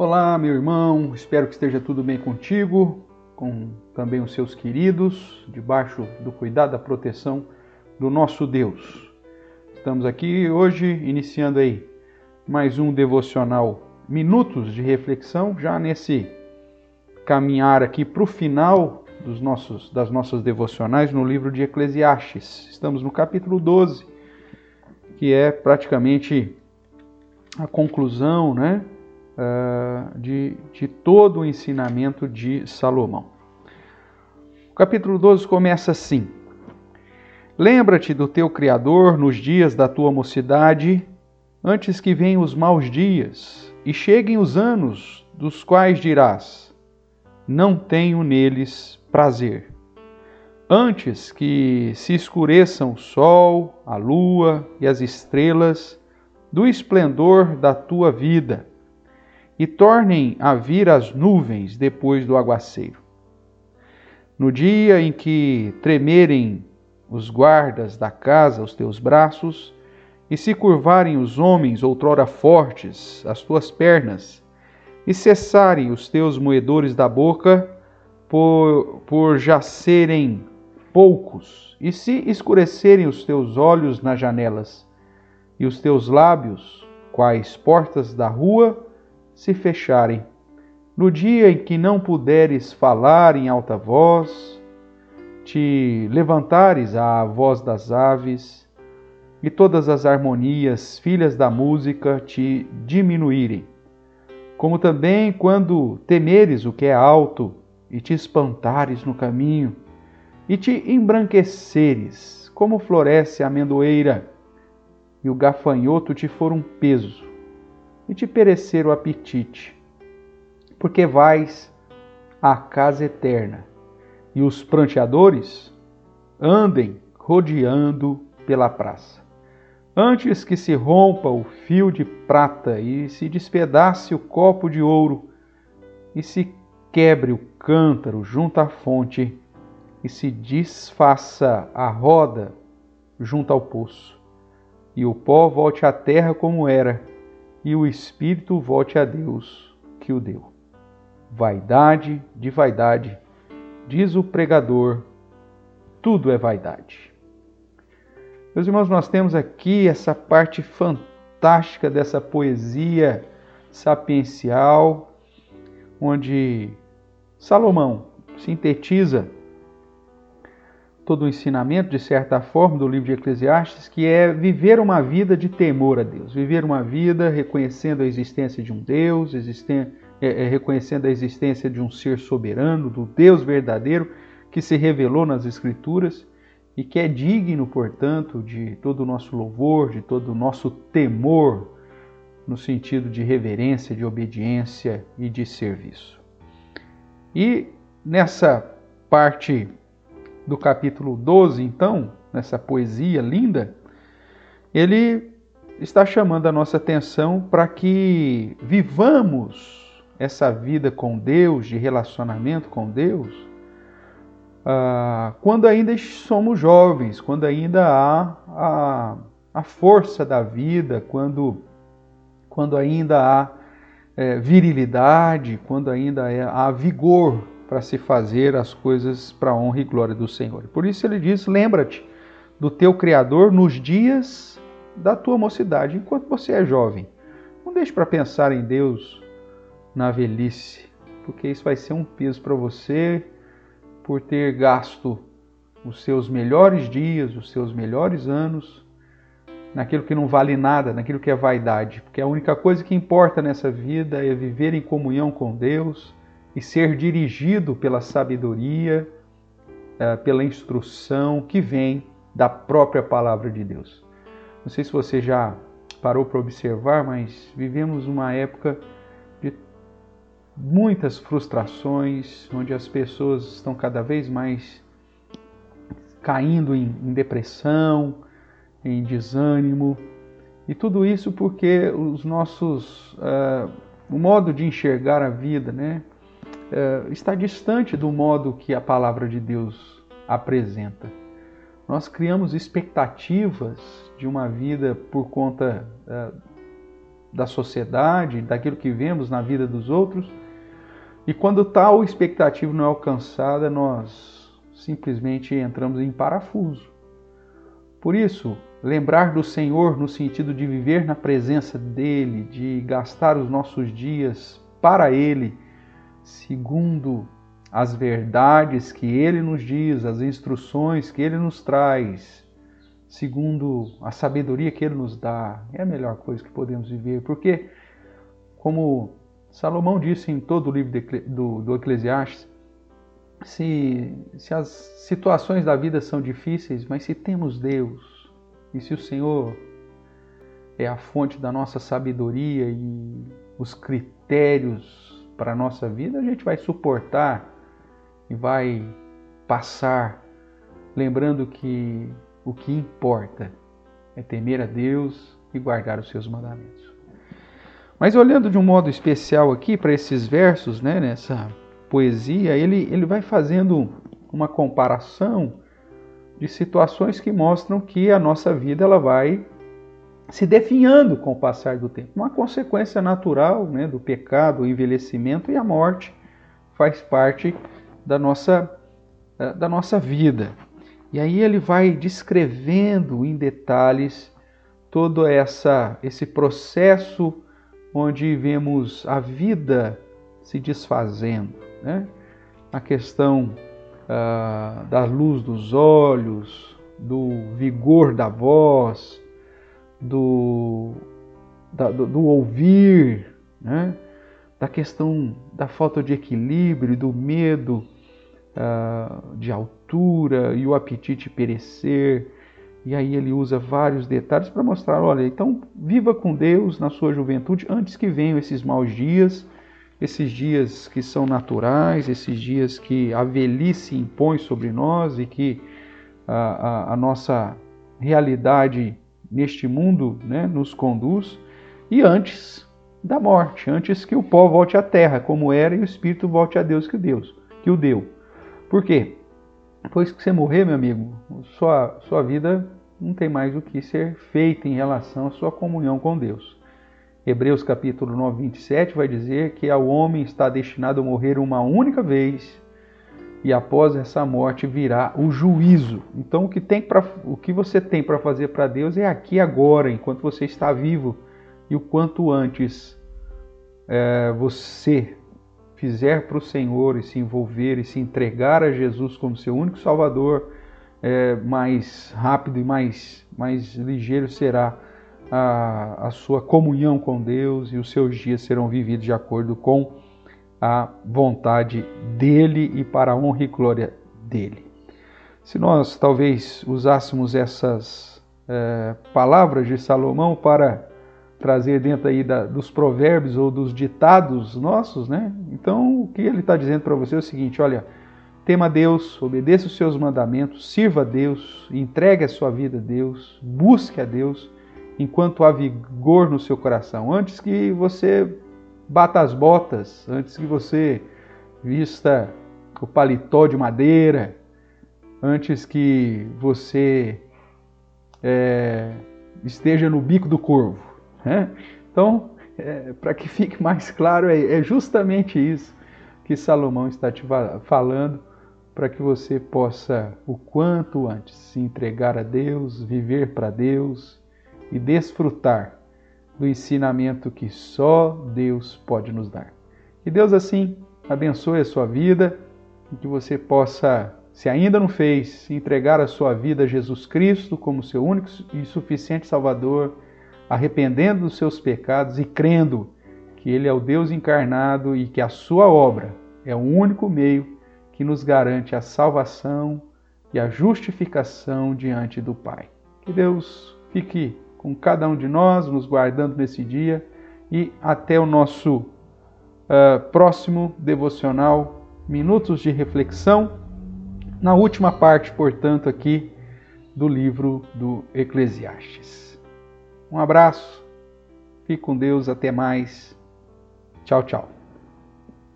Olá, meu irmão, espero que esteja tudo bem contigo, com também os seus queridos, debaixo do cuidado, da proteção do nosso Deus. Estamos aqui hoje iniciando aí mais um devocional, minutos de reflexão, já nesse caminhar aqui para o final dos nossos, das nossas devocionais no livro de Eclesiastes. Estamos no capítulo 12, que é praticamente a conclusão, né? Uh, de, de todo o ensinamento de Salomão. O capítulo 12 começa assim: Lembra-te do teu Criador nos dias da tua mocidade, antes que venham os maus dias e cheguem os anos dos quais dirás: Não tenho neles prazer. Antes que se escureçam o sol, a lua e as estrelas do esplendor da tua vida, e tornem a vir as nuvens depois do aguaceiro. No dia em que tremerem os guardas da casa os teus braços, e se curvarem os homens outrora fortes as tuas pernas, e cessarem os teus moedores da boca, por, por já serem poucos, e se escurecerem os teus olhos nas janelas, e os teus lábios, quais portas da rua, se fecharem. No dia em que não puderes falar em alta voz, te levantares à voz das aves, e todas as harmonias, filhas da música, te diminuírem. Como também quando temeres o que é alto, e te espantares no caminho, e te embranqueceres, como floresce a amendoeira, e o gafanhoto te for um peso, e te perecer o apetite, porque vais à casa eterna, e os pranteadores andem rodeando pela praça. Antes que se rompa o fio de prata e se despedace o copo de ouro, e se quebre o cântaro junto à fonte, e se desfaça a roda junto ao poço, e o pó volte à terra como era, e o espírito volte a Deus que o deu. Vaidade de vaidade, diz o pregador, tudo é vaidade. Meus irmãos, nós temos aqui essa parte fantástica dessa poesia sapiencial, onde Salomão sintetiza todo o ensinamento, de certa forma, do livro de Eclesiastes, que é viver uma vida de temor a Deus, viver uma vida reconhecendo a existência de um Deus, é, é, reconhecendo a existência de um ser soberano, do Deus verdadeiro que se revelou nas Escrituras e que é digno, portanto, de todo o nosso louvor, de todo o nosso temor, no sentido de reverência, de obediência e de serviço. E nessa parte do capítulo 12, então, nessa poesia linda, ele está chamando a nossa atenção para que vivamos essa vida com Deus, de relacionamento com Deus, ah, quando ainda somos jovens, quando ainda há a, a força da vida, quando, quando ainda há é, virilidade, quando ainda há vigor para se fazer as coisas para a honra e glória do Senhor. Por isso ele diz: lembra-te do teu Criador nos dias da tua mocidade, enquanto você é jovem. Não deixe para pensar em Deus na velhice, porque isso vai ser um peso para você por ter gasto os seus melhores dias, os seus melhores anos naquilo que não vale nada, naquilo que é vaidade, porque a única coisa que importa nessa vida é viver em comunhão com Deus e ser dirigido pela sabedoria, eh, pela instrução que vem da própria palavra de Deus. Não sei se você já parou para observar, mas vivemos uma época de muitas frustrações, onde as pessoas estão cada vez mais caindo em, depressão, em desânimo, e tudo isso porque os nossos, uh, o modo de enxergar a vida, né, está distante do modo que a palavra de Deus apresenta. Nós criamos expectativas de uma vida por conta uh, da sociedade, daquilo que vemos na vida dos outros. E quando tal expectativa não é alcançada, nós simplesmente entramos em parafuso. Por isso, lembrar do Senhor no sentido de viver na presença dele, de gastar os nossos dias para ele, segundo as verdades que ele nos diz, as instruções que ele nos traz, segundo a sabedoria que ele nos dá, é a melhor coisa que podemos viver, porque, como Salomão disse em todo o livro do, do Eclesiastes, se, se as situações da vida são difíceis, mas se temos Deus e se o Senhor é a fonte da nossa sabedoria e os critérios para a nossa vida, a gente vai suportar e vai passar lembrando que o que importa é temer a Deus e guardar os seus mandamentos. Mas olhando de um modo especial aqui para esses versos, né, nessa poesia, ele, ele vai fazendo uma comparação de situações que mostram que a nossa vida ela vai se definhando com o passar do tempo. Uma consequência natural né, do pecado, o envelhecimento e a morte faz parte da nossa, eh, da nossa vida. E aí ele vai descrevendo em detalhes todo essa, esse processo onde vemos a vida se desfazendo. Né? A questão uh, da luz dos olhos, do vigor da voz, do, da, do, do, ouvir, né? da questão da falta de equilíbrio, do medo uh, de altura e o apetite perecer. E aí ele usa vários detalhes para mostrar, olha, então viva com Deus na sua juventude antes que venham esses maus dias, esses dias que são naturais, esses dias que a velhice impõe sobre nós e que a, a, a nossa realidade neste mundo né, nos conduz, e antes da morte, antes que o pó volte à terra, como era, e o espírito volte a Deus que Deus, que o deu. Por quê? Depois que você morrer, meu amigo, sua, sua vida não tem mais o que ser feita em relação à sua comunhão com Deus. Hebreus capítulo 9, 27 vai dizer que ao homem está destinado a morrer uma única vez e após essa morte virá o juízo. Então o que, tem pra, o que você tem para fazer para Deus é aqui agora, enquanto você está vivo e o quanto antes é, você fizer para o Senhor e se envolver e se entregar a Jesus como seu único Salvador, é, mais rápido e mais, mais ligeiro será a, a sua comunhão com Deus e os seus dias serão vividos de acordo com a vontade dele e para a honra e glória dele. Se nós talvez usássemos essas é, palavras de Salomão para trazer dentro aí da, dos provérbios ou dos ditados nossos, né? Então, o que ele está dizendo para você é o seguinte: olha, tema Deus, obedeça os seus mandamentos, sirva a Deus, entregue a sua vida a Deus, busque a Deus enquanto há vigor no seu coração. Antes que você bata as botas, antes que você vista o paletó de madeira, antes que você é, esteja no bico do corvo. Né? Então, é, para que fique mais claro, é, é, justamente isso que Salomão está te falando, para que você possa, o quanto antes, se entregar a Deus, viver para Deus e desfrutar do ensinamento que só Deus pode nos dar. Que Deus, assim, abençoe a sua vida e que você possa, se ainda não fez, entregar a sua vida a Jesus Cristo como seu único e suficiente Salvador arrependendo dos seus pecados e crendo que Ele é o Deus encarnado e que a sua obra é o único meio que nos garante a salvação e a justificação diante do Pai. Que Deus fique com cada um de nós, nos guardando nesse dia e até o nosso uh, próximo devocional, Minutos de Reflexão, na última parte, portanto, aqui do livro do Eclesiastes. Um abraço, fique com Deus, até mais. Tchau, tchau.